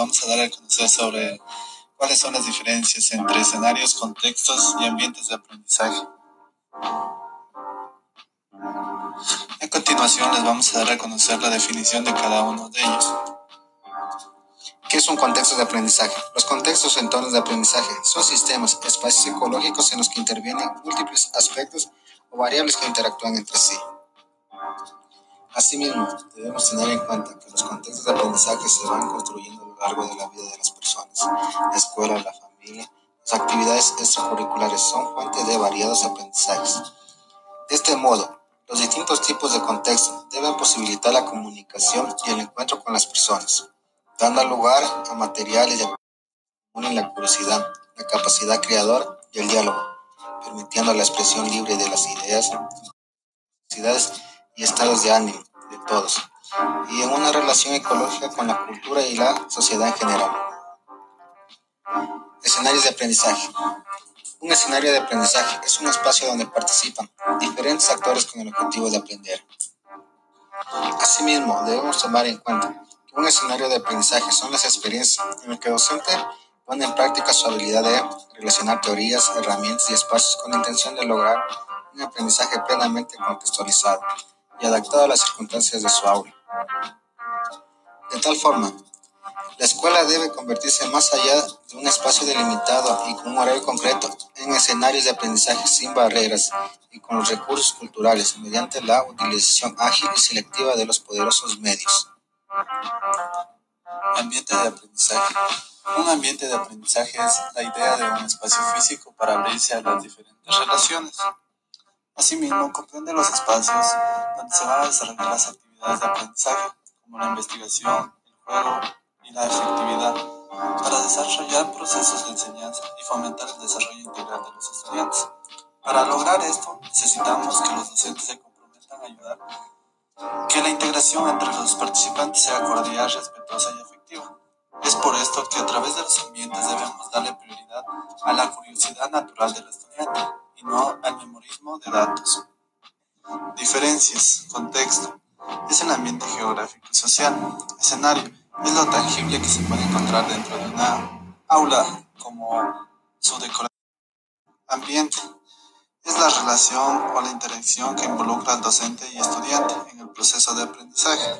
vamos a dar a conocer sobre cuáles son las diferencias entre escenarios, contextos y ambientes de aprendizaje. A continuación les vamos a dar a conocer la definición de cada uno de ellos. ¿Qué es un contexto de aprendizaje? Los contextos o entornos de aprendizaje son sistemas, espacios psicológicos en los que intervienen múltiples aspectos o variables que interactúan entre sí. Asimismo, debemos tener en cuenta que los contextos de aprendizaje se van construyendo a lo largo de la vida de las personas. La escuela, la familia, las actividades extracurriculares son fuentes de variados aprendizajes. De este modo, los distintos tipos de contextos deben posibilitar la comunicación y el encuentro con las personas, dando lugar a materiales de unen la curiosidad, la capacidad creadora y el diálogo, permitiendo la expresión libre de las ideas, necesidades y estados de ánimo de todos, y en una relación ecológica con la cultura y la sociedad en general. Escenarios de aprendizaje. Un escenario de aprendizaje es un espacio donde participan diferentes actores con el objetivo de aprender. Asimismo, debemos tomar en cuenta que un escenario de aprendizaje son las experiencias en las que el docente pone en práctica su habilidad de relacionar teorías, herramientas y espacios con la intención de lograr un aprendizaje plenamente contextualizado y adaptado a las circunstancias de su aula. De tal forma, la escuela debe convertirse más allá de un espacio delimitado y con un horario concreto en escenarios de aprendizaje sin barreras y con los recursos culturales mediante la utilización ágil y selectiva de los poderosos medios. Ambiente de aprendizaje. Un ambiente de aprendizaje es la idea de un espacio físico para abrirse a las diferentes relaciones. Asimismo, comprende los espacios donde se van a desarrollar las actividades de aprendizaje, como la investigación, el juego y la efectividad, para desarrollar procesos de enseñanza y fomentar el desarrollo integral de los estudiantes. Para lograr esto, necesitamos que los docentes se comprometan a ayudar que la integración entre los participantes sea cordial, respetuosa y efectiva. Es por esto que a través de los ambientes debemos darle prioridad a la curiosidad natural del estudiante y no memorismo de datos. Diferencias, contexto. Es el ambiente geográfico y social. Escenario. Es lo tangible que se puede encontrar dentro de una aula como su decoración. Ambiente. Es la relación o la interacción que involucra al docente y estudiante en el proceso de aprendizaje.